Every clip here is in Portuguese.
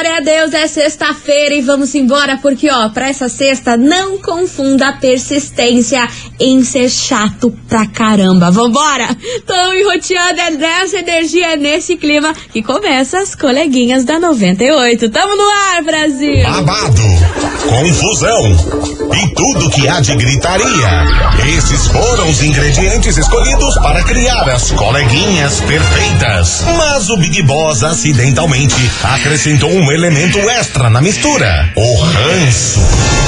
Glória a Deus, é sexta-feira e vamos embora, porque ó, pra essa sexta, não confunda persistência em ser chato pra caramba. Vambora! Tão enroteando, é nessa energia, nesse clima que começa as coleguinhas da 98. Tamo no ar, Brasil! Babado, confusão e tudo que há de gritaria. Esses foram os ingredientes escolhidos para criar as coleguinhas perfeitas. Mas o Big Boss acidentalmente acrescentou um elemento extra na mistura: o ranço.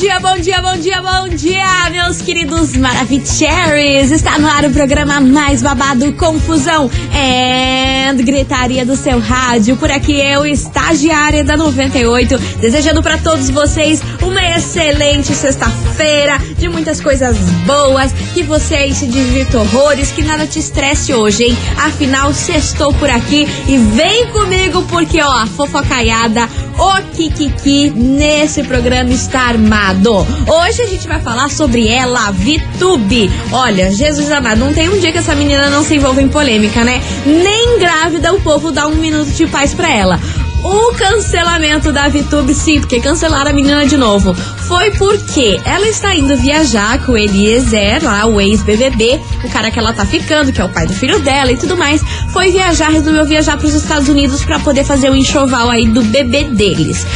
dia, bom dia, bom dia, bom dia, meus queridos Maravicheries! Está no ar o programa mais babado, confusão e gritaria do seu rádio. Por aqui eu, estagiária da 98, desejando para todos vocês uma excelente sexta-feira, de muitas coisas boas, que você aí se divirta horrores, que nada te estresse hoje, hein? Afinal, sextou por aqui e vem comigo porque, ó, a fofocaiada, o Kikiki nesse programa está armado. Hoje a gente vai falar sobre ela, Vitube. Olha, Jesus amado, não tem um dia que essa menina não se envolva em polêmica, né? Nem grávida o povo dá um minuto de paz pra ela. O cancelamento da Vitube, sim, porque cancelaram a menina de novo. Foi porque ela está indo viajar com o Eliezer, lá, o ex-BBB, o cara que ela tá ficando, que é o pai do filho dela e tudo mais. Foi viajar, resolveu viajar para os Estados Unidos para poder fazer o enxoval aí do bebê deles.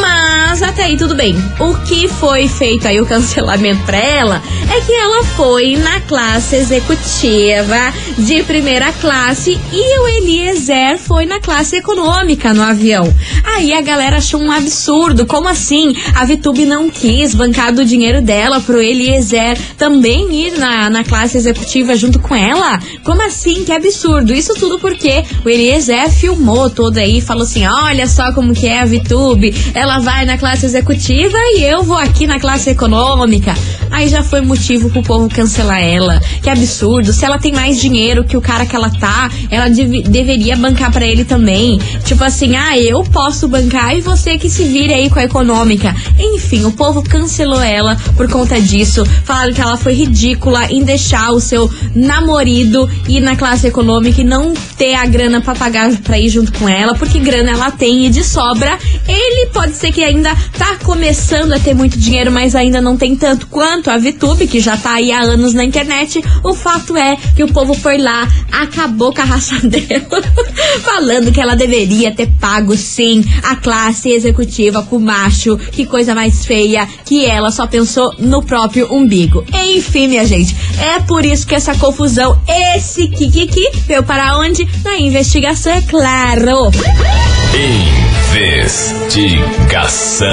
Mas até aí tudo bem. O que foi feito aí o cancelamento pra ela é que ela foi na classe executiva de primeira classe e o Eliezer foi na classe econômica no avião. Aí a galera achou um absurdo. Como assim? A Vitube não quis bancar do dinheiro dela pro Eliezer também ir na, na classe executiva junto com ela? Como assim? Que absurdo. Isso tudo porque o Eliezer filmou todo aí falou assim: olha só como que é a Vitube. Ela vai na classe executiva e eu vou aqui na classe econômica. Aí já foi motivo pro povo cancelar ela. Que absurdo. Se ela tem mais dinheiro que o cara que ela tá, ela dev deveria bancar para ele também. Tipo assim, ah, eu posso bancar e você que se vire aí com a econômica. Enfim, o povo cancelou ela por conta disso. Falaram que ela foi ridícula em deixar o seu namorado ir na classe econômica e não ter a grana pra pagar pra ir junto com ela, porque grana ela tem e de sobra. Ele pode ser que ainda tá começando a ter muito dinheiro, mas ainda não tem tanto quanto a Vitube, que já tá aí há anos na internet. O fato é que o povo foi lá, acabou com a raça dela, falando que ela deveria ter pago sim a classe executiva com macho. Que coisa mais feia que ela só pensou no próprio umbigo. Enfim, minha gente, é por isso que essa confusão, esse kikiki, veio para onde? Na investigação, é claro. Investigação.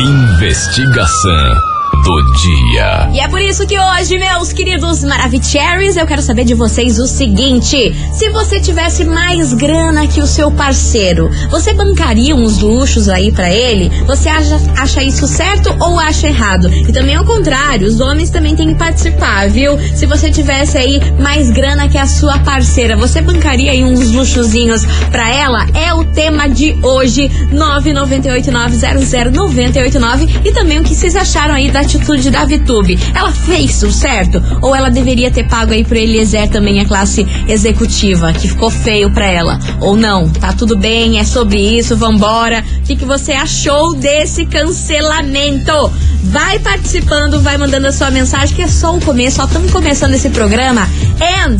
Investigação do dia. E é por isso que hoje, meus queridos Maravicheries, eu quero saber de vocês o seguinte: se você tivesse mais grana que o seu parceiro, você bancaria uns luxos aí para ele? Você acha, acha isso certo ou acha errado? E também ao contrário, os homens também têm que participar, viu? Se você tivesse aí mais grana que a sua parceira, você bancaria aí uns luxozinhos pra ela? É o tema de hoje, 998900989 e também o que vocês acharam aí da atitude da Vitube. Ela fez o certo? Ou ela deveria ter pago aí pro Eliezer também a classe executiva, que ficou feio pra ela? Ou não? Tá tudo bem, é sobre isso, vambora. O que, que você achou desse cancelamento? Vai participando, vai mandando a sua mensagem, que é só o começo, só estamos começando esse programa. And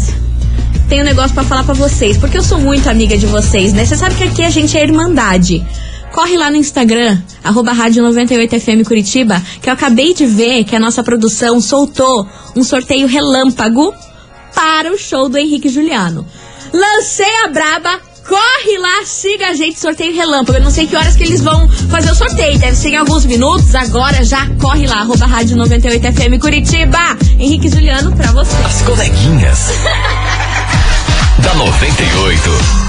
tenho um negócio para falar para vocês, porque eu sou muito amiga de vocês, né? Você sabe que aqui a gente é irmandade. Corre lá no Instagram, arroba Rádio 98FM Curitiba, que eu acabei de ver que a nossa produção soltou um sorteio relâmpago para o show do Henrique Juliano. Lancei a braba, corre lá, siga a gente, sorteio relâmpago. Eu não sei que horas que eles vão fazer o sorteio, deve ser em alguns minutos, agora já corre lá, arroba Rádio 98FM Curitiba. Henrique Juliano pra você. As coleguinhas. da 98.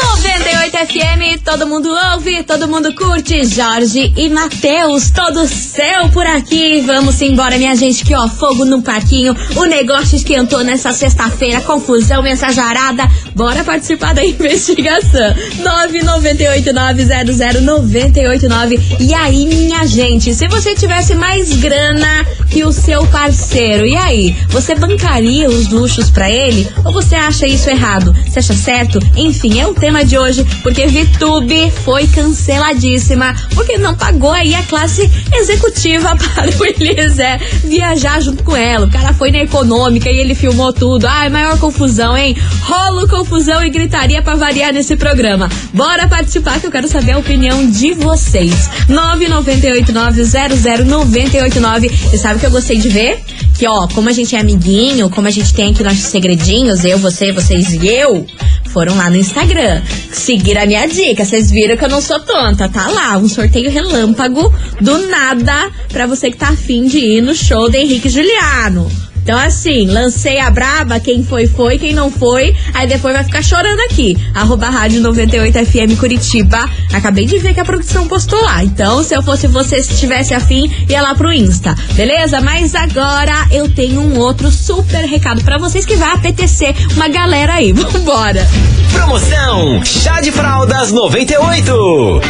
98 FM, todo mundo ouve, todo mundo curte. Jorge e Matheus, todo céu por aqui. Vamos embora, minha gente, que ó, fogo no parquinho. O negócio esquentou nessa sexta-feira, confusão, mensajarada. Bora participar da investigação. 998900989. E aí, minha gente, se você tivesse mais grana que o seu parceiro, e aí? Você bancaria os luxos para ele? Ou você acha isso errado? Você acha certo? Enfim, é o tema de hoje, porque VTube foi canceladíssima, porque não pagou aí a classe executiva para o Eliezer viajar junto com ela. O cara foi na econômica e ele filmou tudo. Ai, maior confusão, hein? Rolo, confusão e gritaria para variar nesse programa. Bora participar que eu quero saber a opinião de vocês. 998900989. E sabe o que eu gostei de ver? Que ó, como a gente é amiguinho, como a gente tem aqui nossos segredinhos, eu, você, vocês e eu, foram lá no Instagram. Seguiram a minha dica. Vocês viram que eu não sou tonta. Tá lá, um sorteio relâmpago do nada pra você que tá afim de ir no show do Henrique Juliano. Então, assim, lancei a braba, quem foi, foi, quem não foi, aí depois vai ficar chorando aqui. Arroba Rádio 98FM Curitiba. Acabei de ver que a produção postou lá. Então, se eu fosse você, se tivesse afim, ia lá pro Insta. Beleza? Mas agora eu tenho um outro super recado para vocês que vai apetecer uma galera aí. Vambora! Promoção Chá de Fraldas 98.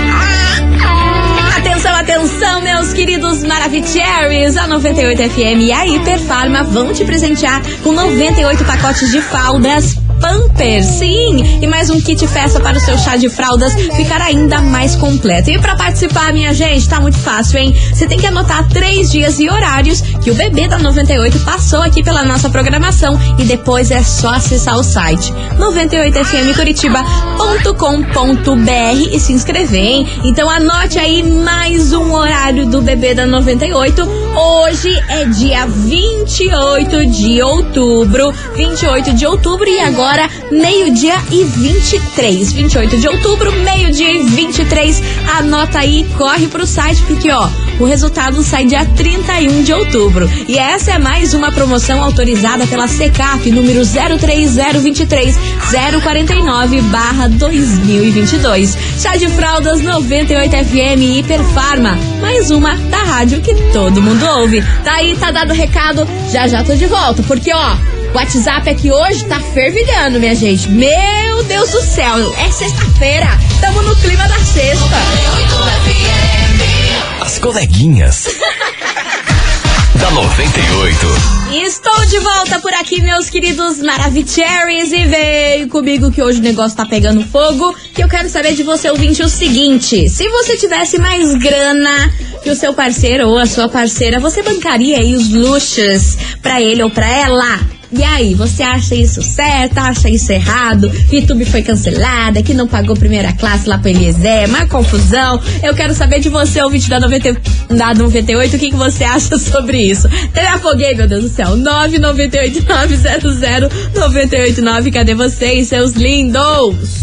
Atenção, atenção, meus queridos Maravicheries! A 98 FM e a Hiperfarma vão te presentear com 98 pacotes de fraldas Pampers, sim! E mais um kit festa para o seu chá de fraldas ficar ainda mais completo. E para participar, minha gente, tá muito fácil, hein? Você tem que anotar três dias e horários que o bebê da 98 passou aqui pela nossa programação e depois é só acessar o site 98fmcuritiba.com.br e se inscrever, hein? Então anote aí mais um horário do bebê da 98. Hoje é dia 28 de outubro. 28 de outubro e agora agora, meio-dia e 23. 28 de outubro, meio-dia e 23. Anota aí, corre pro site, porque ó, o resultado sai dia 31 de outubro. E essa é mais uma promoção autorizada pela SECAP, número 03023 049 barra 2022. Chá de fraldas 98 FM Hiperfarma. Mais uma da rádio que todo mundo ouve. Tá aí, tá dado o recado. Já já tô de volta, porque ó. O WhatsApp aqui hoje tá fervilhando, minha gente. Meu Deus do céu, é sexta-feira. Tamo no clima da sexta. As coleguinhas. da 98. Estou de volta por aqui, meus queridos Maravicheries. E vem comigo que hoje o negócio tá pegando fogo. Que eu quero saber de você, ouvinte, o seguinte: se você tivesse mais grana que o seu parceiro ou a sua parceira, você bancaria aí os luxos pra ele ou pra ela? E aí, você acha isso certo? Acha isso errado? YouTube foi cancelada, que não pagou primeira classe lá pro Eliezer, uma confusão. Eu quero saber de você, ouvinte da, 90, da 98, o que, que você acha sobre isso? Afoguei, meu Deus do céu. 998-900-989. Cadê vocês, seus lindos?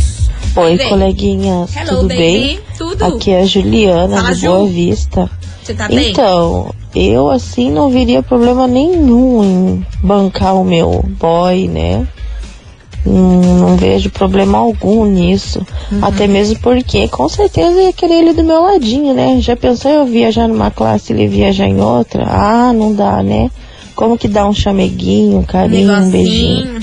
Oi, coleguinhas, Hello, tudo baby. bem? Tudo. Aqui é a Juliana, Fala, do Ju. Boa Vista. Você tá bem? Então, eu assim não veria problema nenhum em bancar o meu boy, né? Não, não vejo problema algum nisso. Uhum. Até mesmo porque com certeza ia querer ele do meu ladinho, né? Já pensou eu viajar numa classe e ele viajar em outra? Ah, não dá, né? Como que dá um chameguinho, um carinho, um beijinho?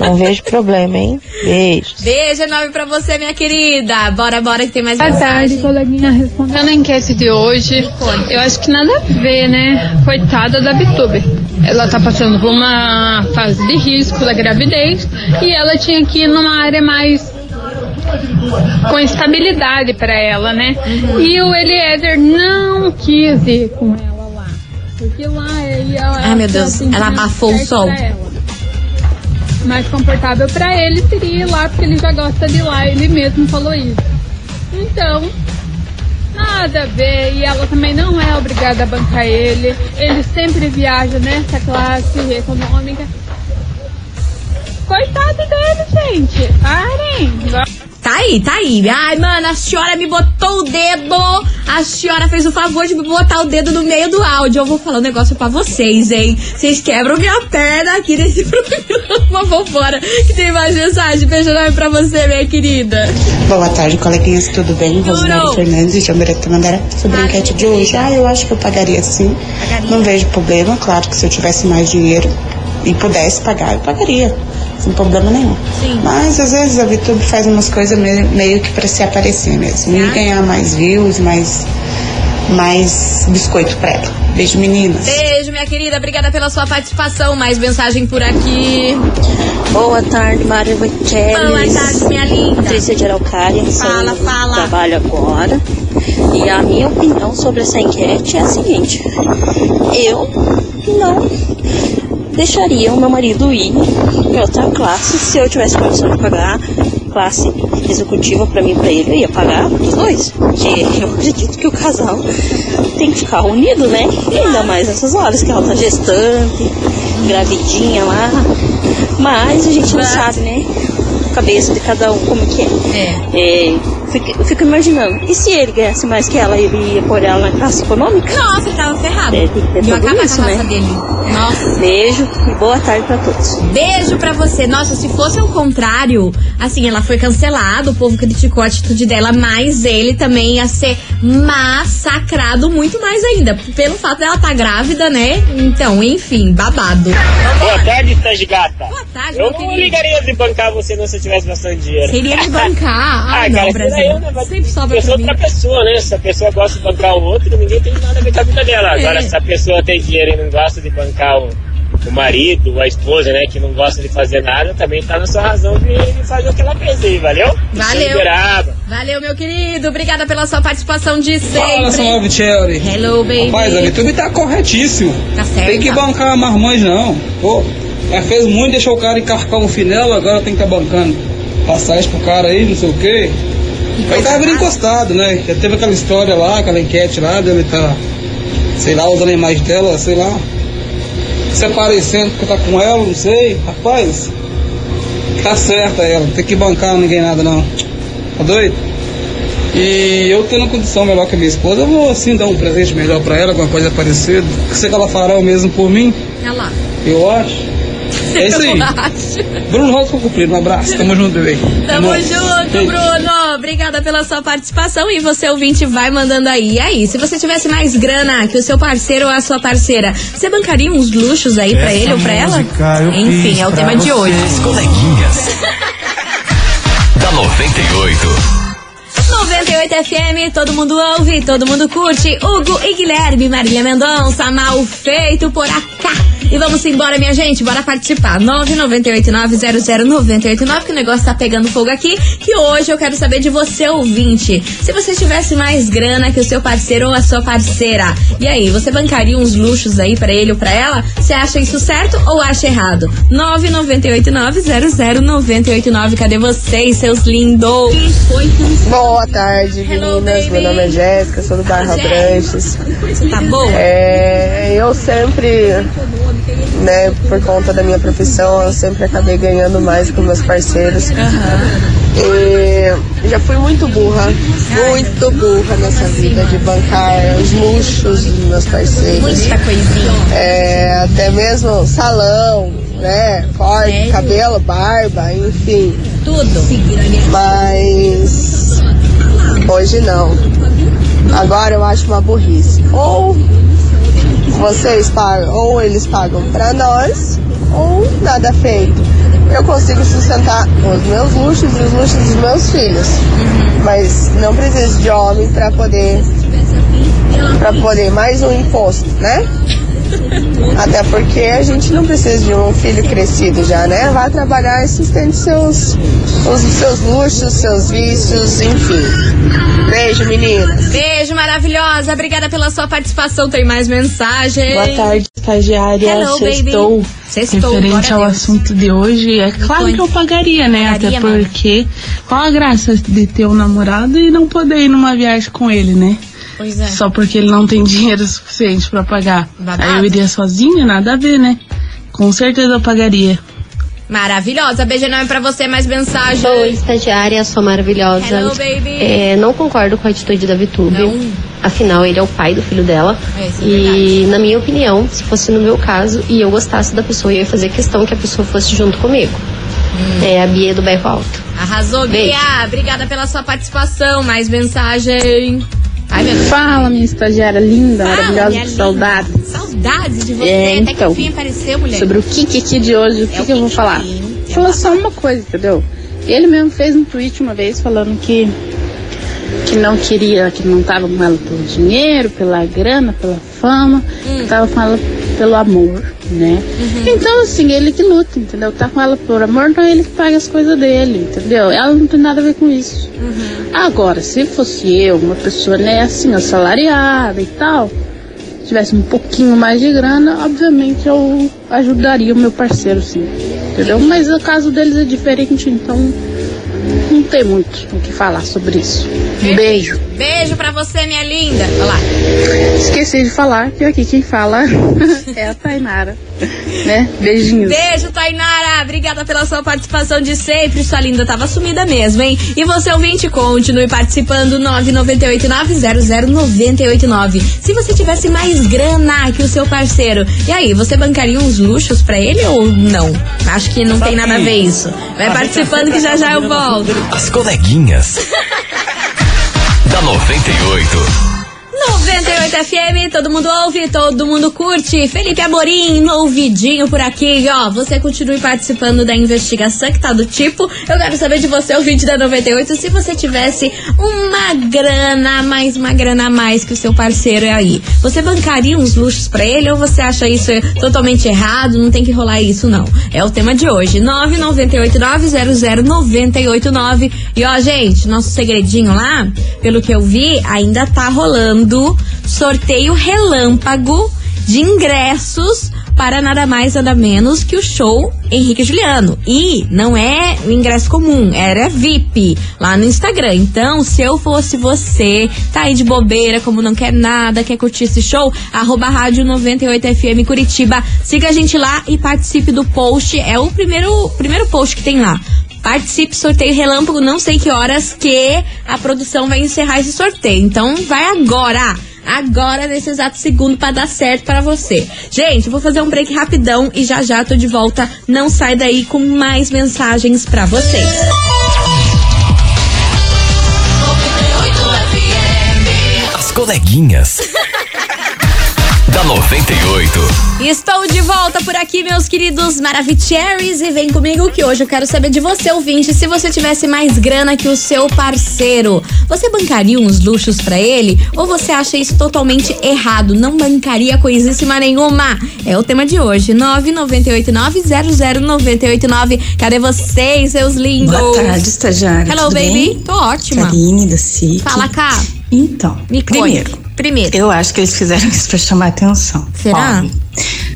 Não vejo problema, hein? Beijos. Beijo enorme pra você, minha querida. Bora, bora que tem mais Boa mensagem. tarde, coleguinha. Respondendo a enquete de hoje, eu acho que nada a ver, né? Coitada da Bitube. Ela tá passando por uma fase de risco da gravidez e ela tinha que ir numa área mais com estabilidade pra ela, né? E o Eliezer não quis ir com ela. Porque lá ele ela, Ai, meu Deus, assim, ela abafou o sol. Mais confortável pra ele seria ir lá porque ele já gosta de ir lá, ele mesmo falou isso. Então, nada a ver. E ela também não é obrigada a bancar ele. Ele sempre viaja nessa classe econômica. Coitado dele, gente. Parem. Tá aí, tá aí. Ai, mano, a senhora me botou o dedo A senhora fez o favor de me botar o dedo no meio do áudio. Eu vou falar um negócio pra vocês, hein? Vocês quebram minha perna aqui nesse programa. Vambora, que tem mais mensagem. Beijo enorme pra você, minha querida. Boa tarde, coleguinhas, tudo bem? Rosemary Fernandes, de Jamboree Tamandaré. Sobre a enquete de hoje, ah, eu acho que eu pagaria sim. Pagaria. Não vejo problema, claro que se eu tivesse mais dinheiro e pudesse pagar, eu pagaria. Sem problema nenhum. Sim. Mas às vezes a VTube faz umas coisas meio, meio que pra se aparecer mesmo. E Ah. ganhar mais views, mais, mais biscoito pra ela. Beijo, meninas. Beijo, minha querida. Obrigada pela sua participação. Mais mensagem por aqui. Boa tarde, Mário Boa Gutierrez. tarde, minha linda. Patrícia de Araucária, Fala, fala. trabalho agora. E a minha opinião sobre essa enquete é a seguinte: eu não deixaria o meu marido ir em outra classe se eu tivesse condição de pagar classe executiva para mim e para ele, eu ia pagar os dois. Porque eu acredito que o casal tem que ficar unido, né? E ainda mais nessas horas que ela tá gestante, gravidinha lá. Mas a gente não sabe, né? A cabeça de cada um, como que é. É, fico, eu fico imaginando, e se ele ganhasse mais que ela, ele ia pôr ela na classe econômica? Nossa, ele tava ferrado. É, tem que ter Ia tudo acabar isso, com a né? dele. Nossa. Beijo e boa tarde pra todos. Beijo pra você. Nossa, se fosse ao contrário, assim, ela foi cancelada, o povo criticou a atitude dela, mas ele também ia ser massacrado muito mais ainda. Pelo fato dela estar grávida, né? Então, enfim, babado. Boa tarde, Stange Gata. Boa tarde, Eu não querido. ligaria de bancar você não se eu tivesse bastante dinheiro. Queria me bancar. Ah, Ah, não, cara, Daí né, vai Sempre sobra eu mim. outra pessoa, né? Se a pessoa gosta de bancar o outro, ninguém tem nada a ver com a vida dela. Agora, É. se a pessoa tem dinheiro e não gosta de bancar o, o marido, a esposa, né? Que não gosta de fazer nada, também tá na sua razão de, de fazer o que ela fez aí, valeu? Valeu. Liberava. Valeu, meu querido. Obrigada pela sua participação de Fala, sempre. Salve, Cherry. Hello, baby. Rapaz, a YouTube tá corretíssimo. Tá certo. Tem que bancar marmães, não. Pô, já fez muito, deixou o cara encarcar um finelo, agora tem que estar bancando. Passagem pro cara aí, não sei o quê. Aí tava vindo encostado, né? Já teve aquela história lá, aquela enquete lá, dele tá, sei lá, usando a imagem dela, sei lá. Se aparecendo porque tá com ela, não sei. Rapaz, tá certa ela, tem que bancar ninguém nada não. Tá doido? E eu tendo condição melhor que a minha esposa, eu vou assim dar um presente melhor pra ela, alguma coisa parecida. Sei que ela fará o mesmo por mim, lá. eu acho. É isso aí. Bruno Rosa cumprido. Um abraço. Tamo junto, bebê. Tamo Amor. junto, Beijo. Bruno. Obrigada pela sua participação. E você, ouvinte, vai mandando aí. E aí, se você tivesse mais grana que o seu parceiro ou a sua parceira, você bancaria uns luxos aí pra ele ou pra ela? Enfim, é o tema de hoje. As coleguinhas. da 98. 98 FM, todo mundo ouve, todo mundo curte. Hugo e Guilherme, Marília Mendonça, mal feito por acá. E vamos embora, minha gente, bora participar. 998900989, que o negócio tá pegando fogo aqui. Que hoje eu quero saber de você, ouvinte. Se você tivesse mais grana que o seu parceiro ou a sua parceira, e aí, você bancaria uns luxos aí pra ele ou pra ela? Você acha isso certo ou acha errado? 998900989, cadê vocês, seus lindos? Boa tarde, Hello, meninas. baby. Meu nome é Jéssica, sou do bairro Abranches. Tá bom? É, eu sempre, né, por conta da minha profissão, eu sempre acabei ganhando mais com meus parceiros. E já fui muito burra, muito burra nessa vida de bancar os luxos dos meus parceiros. Muita coisinha. É, até mesmo salão, né? Corte, Sério? cabelo, barba, enfim. Tudo. Mas hoje não. Agora eu acho uma burrice. Ou vocês pagam, ou eles pagam pra nós, ou nada feito. Eu consigo sustentar os meus luxos e os luxos dos meus filhos. Mas não preciso de homem pra poder para poder mais um imposto, né? Até porque a gente não precisa de um filho crescido já, né? Vai trabalhar e sustente seus, os seus luxos, seus vícios, enfim. Beijo, meninas. Beijo maravilhosa. Obrigada pela sua participação. Tem mais mensagem. Boa tarde, estagiária. Hello, Sextou. baby. Sextou, Referente ao Deus. assunto de hoje, é claro conte. que eu pagaria, né? Pagaria, Até porque qual a graça de ter um namorado e não poder ir numa viagem com ele, né? Pois é. Só porque ele não tem dinheiro suficiente pra pagar. Babado. Aí eu iria sozinha, nada a ver, né? Com certeza eu pagaria. Maravilhosa. Beijo enorme pra você, mais mensagem. Oi, estagiária, sou maravilhosa. Hello, baby. É, não concordo com a atitude da Vitube. Afinal, ele é o pai do filho dela. É, isso é e, na minha opinião, se fosse no meu caso e eu gostasse da pessoa, eu ia fazer questão que a pessoa fosse junto comigo. Hum. É a Bia do Bairro Alto. Arrasou, Beijo. Bia. Obrigada pela sua participação. Mais mensagem. Ai, meu Deus. Fala, minha estagiária linda, Fala, maravilhosa, que saudade. Saudades de você. É, Até que então, enfim apareceu, mulher. Sobre o Kiki de hoje, o que, É o que eu vou falar? Kikizinho. Falar só uma coisa, entendeu? Ele mesmo fez um tweet uma vez falando que que não queria, que não tava com ela pelo dinheiro, pela grana, pela fama, Hum. que tava com ela pelo amor, né? Uhum. Então, assim, ele que luta, entendeu? Tá com ela por amor, então ele que paga as coisas dele, entendeu? Ela não tem nada a ver com isso. Uhum. Agora, se fosse eu, uma pessoa, né, assim, assalariada e tal, tivesse um pouquinho mais de grana, obviamente eu ajudaria o meu parceiro, sim. Entendeu? Mas o caso deles é diferente, então não tem muito o que falar sobre isso. Um beijo. Beijo pra você, minha linda. Olha lá. Esqueci de falar que aqui quem fala é a Tainara, né? Beijinhos. Beijo, Tainara. Obrigada pela sua participação de sempre. Sua linda tava sumida mesmo, hein? E você, ouvinte, continue participando. 998900989. Se você tivesse mais grana que o seu parceiro, e aí, você bancaria uns luxos pra ele ou não? Acho que não tem nada a ver isso. Vai participando que já já eu volto. As coleguinhas. da 98. 98 FM, todo mundo ouve, todo mundo curte. Felipe Amorim, no ouvidinho por aqui, ó. Você continue participando da investigação que tá do tipo. Eu quero saber de você, ouvinte da 98, se você tivesse uma grana, mais uma grana a mais que o seu parceiro aí. Você bancaria uns luxos pra ele ou você acha isso totalmente errado? Não tem que rolar isso, não. É o tema de hoje. 998900989. E ó, gente, nosso segredinho lá, pelo que eu vi, ainda tá rolando sorteio relâmpago de ingressos para nada mais nada menos que o show Henrique Juliano. E não é o ingresso comum, era VIP lá no Instagram. Então, se eu fosse você, tá aí de bobeira, como não quer nada, quer curtir esse show, arroba rádio 98FM Curitiba. Siga a gente lá e participe do post. É o primeiro, primeiro post que tem lá. Participe, sorteio relâmpago, não sei que horas que a produção vai encerrar esse sorteio. Então vai agora! Agora, nesse exato segundo, pra dar certo pra você. Gente, vou fazer um break rapidão e já já tô de volta. Não sai daí com mais mensagens pra vocês. As coleguinhas. Da 98. Estou de volta por aqui, meus queridos Maravicheries, e vem comigo que hoje eu quero saber de você, ouvinte, se você tivesse mais grana que o seu parceiro, você bancaria uns luxos pra ele? Ou você acha isso totalmente errado? Não bancaria coisíssima nenhuma? É o tema de hoje, 998900989. Cadê vocês, seus lindos? Boa tarde, estagiária. Hello, Tudo baby. bem? Tô ótima. Karine SIC. Fala cá. Então, Me primeiro, Primeiro. eu acho que eles fizeram isso pra chamar atenção. Será? Óbvio.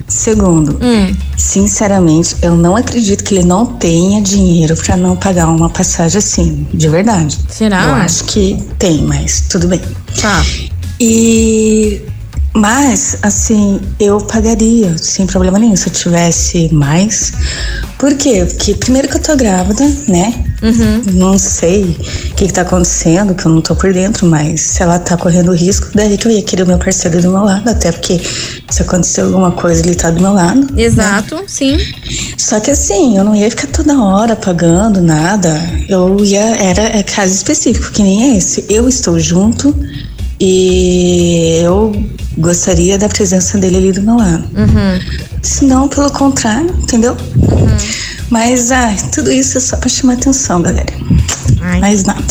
Segundo, Hum. sinceramente, eu não acredito que ele não tenha dinheiro pra não pagar uma passagem assim, de verdade. Será? Eu acho que tem, mas tudo bem. Tá. E mas assim, eu pagaria sem problema nenhum se eu tivesse mais. Por quê? Porque primeiro que eu tô grávida, né? Não sei o que, que tá acontecendo, que eu não tô por dentro, mas se ela tá correndo risco, daí que eu ia querer o meu parceiro do meu lado, até porque se acontecer alguma coisa, ele tá do meu lado. Exato, sim. Só que assim, eu não ia ficar toda hora pagando nada. Eu ia. Era é caso específico, que nem esse. Eu estou junto e eu gostaria da presença dele ali do meu lado. Uhum. Se não, pelo contrário, entendeu? Mas, ai, tudo isso é só pra chamar atenção, galera. Mais nada.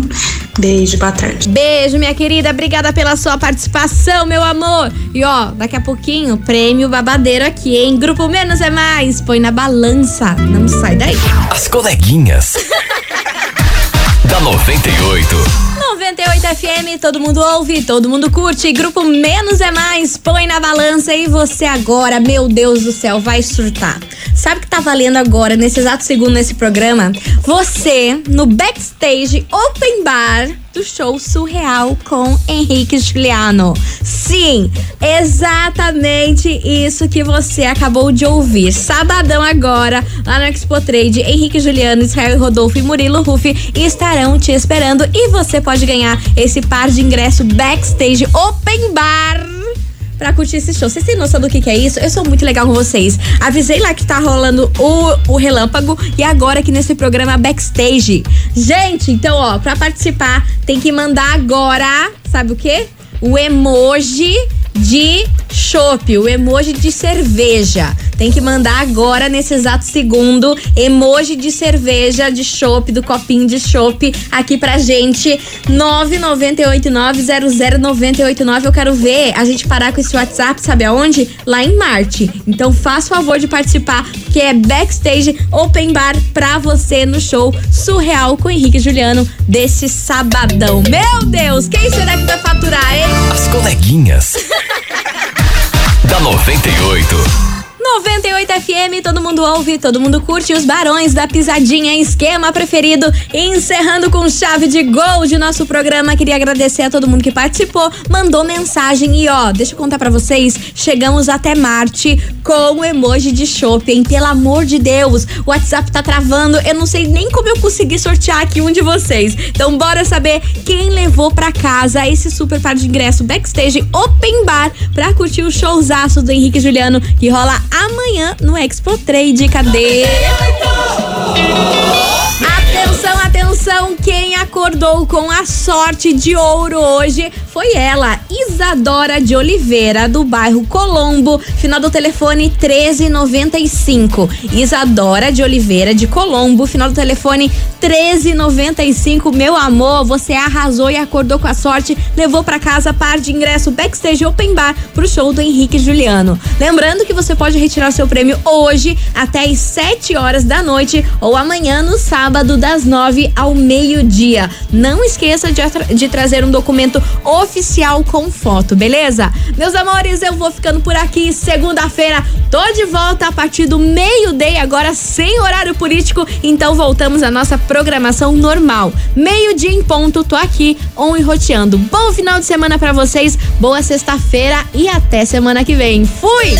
Beijo, boa tarde. Beijo, minha querida. Obrigada pela sua participação, meu amor. E ó, daqui a pouquinho, prêmio babadeiro aqui, hein? Grupo Menos é Mais. Põe na balança. Não sai daí. As coleguinhas. da 98. 98 FM, todo mundo ouve, todo mundo curte. Grupo Menos é Mais, põe na balança e você agora, meu Deus do céu, vai surtar. Sabe o que tá valendo agora, nesse exato segundo nesse programa? Você, no backstage open bar do show surreal com Henrique Juliano. Sim, exatamente isso que você acabou de ouvir. Sabadão agora, lá no Expo Trade, Henrique Juliano, Israel Rodolfo e Murilo Rufi estarão te esperando e você pode ganhar esse par de ingresso backstage open bar pra curtir esse show. Vocês têm noção do que, que é isso? Eu sou muito legal com vocês. Avisei lá que tá rolando o, o relâmpago e agora aqui nesse programa backstage. Gente, então, ó, pra participar tem que mandar agora, sabe o quê? O emoji de chopp, o emoji de cerveja. Tem que mandar agora, nesse exato segundo, emoji de cerveja, de chopp, do copinho de chopp aqui pra gente. 998900989. Eu quero ver a gente parar com esse WhatsApp, sabe aonde? Lá em Marte. Então faça o favor de participar, que é backstage open bar pra você no show surreal com Henrique e Juliano desse sabadão. Meu Deus, quem será que vai faturar, hein? As coleguinhas. da 98. 98 FM, todo mundo ouve, todo mundo curte os barões da pisadinha, esquema preferido. Encerrando com chave de gol de nosso programa. Queria agradecer a todo mundo que participou, mandou mensagem e ó, deixa eu contar para vocês, chegamos até Marte com o emoji de shopping. Pelo amor de Deus, o WhatsApp tá travando, eu não sei nem como eu consegui sortear aqui um de vocês. Então bora saber quem levou para casa esse super par de ingresso backstage open bar pra curtir o showzaço do Henrique Juliano que rola amanhã no Expo Trade. Cadê? Atenção, atenção! Quem acordou com a sorte de ouro hoje foi ela, Isadora de Oliveira, do bairro Colombo, final do telefone 1395. Isadora de Oliveira de Colombo, final do telefone 1395. Meu amor, você arrasou e acordou com a sorte, levou para casa par de ingresso backstage open bar pro show do Henrique Juliano. Lembrando que você pode retirar seu prêmio hoje até às 7 horas da noite ou amanhã no sábado das 9 ao meio-dia. Não esqueça de, de trazer um documento oficial com foto, beleza? Meus amores, eu vou ficando por aqui. Segunda-feira, tô de volta a partir do meio-dia, agora sem horário político. Então voltamos à nossa programação normal. Meio-dia em ponto, tô aqui, on e roteando. Bom final de semana para vocês, boa sexta-feira e até semana que vem. Fui!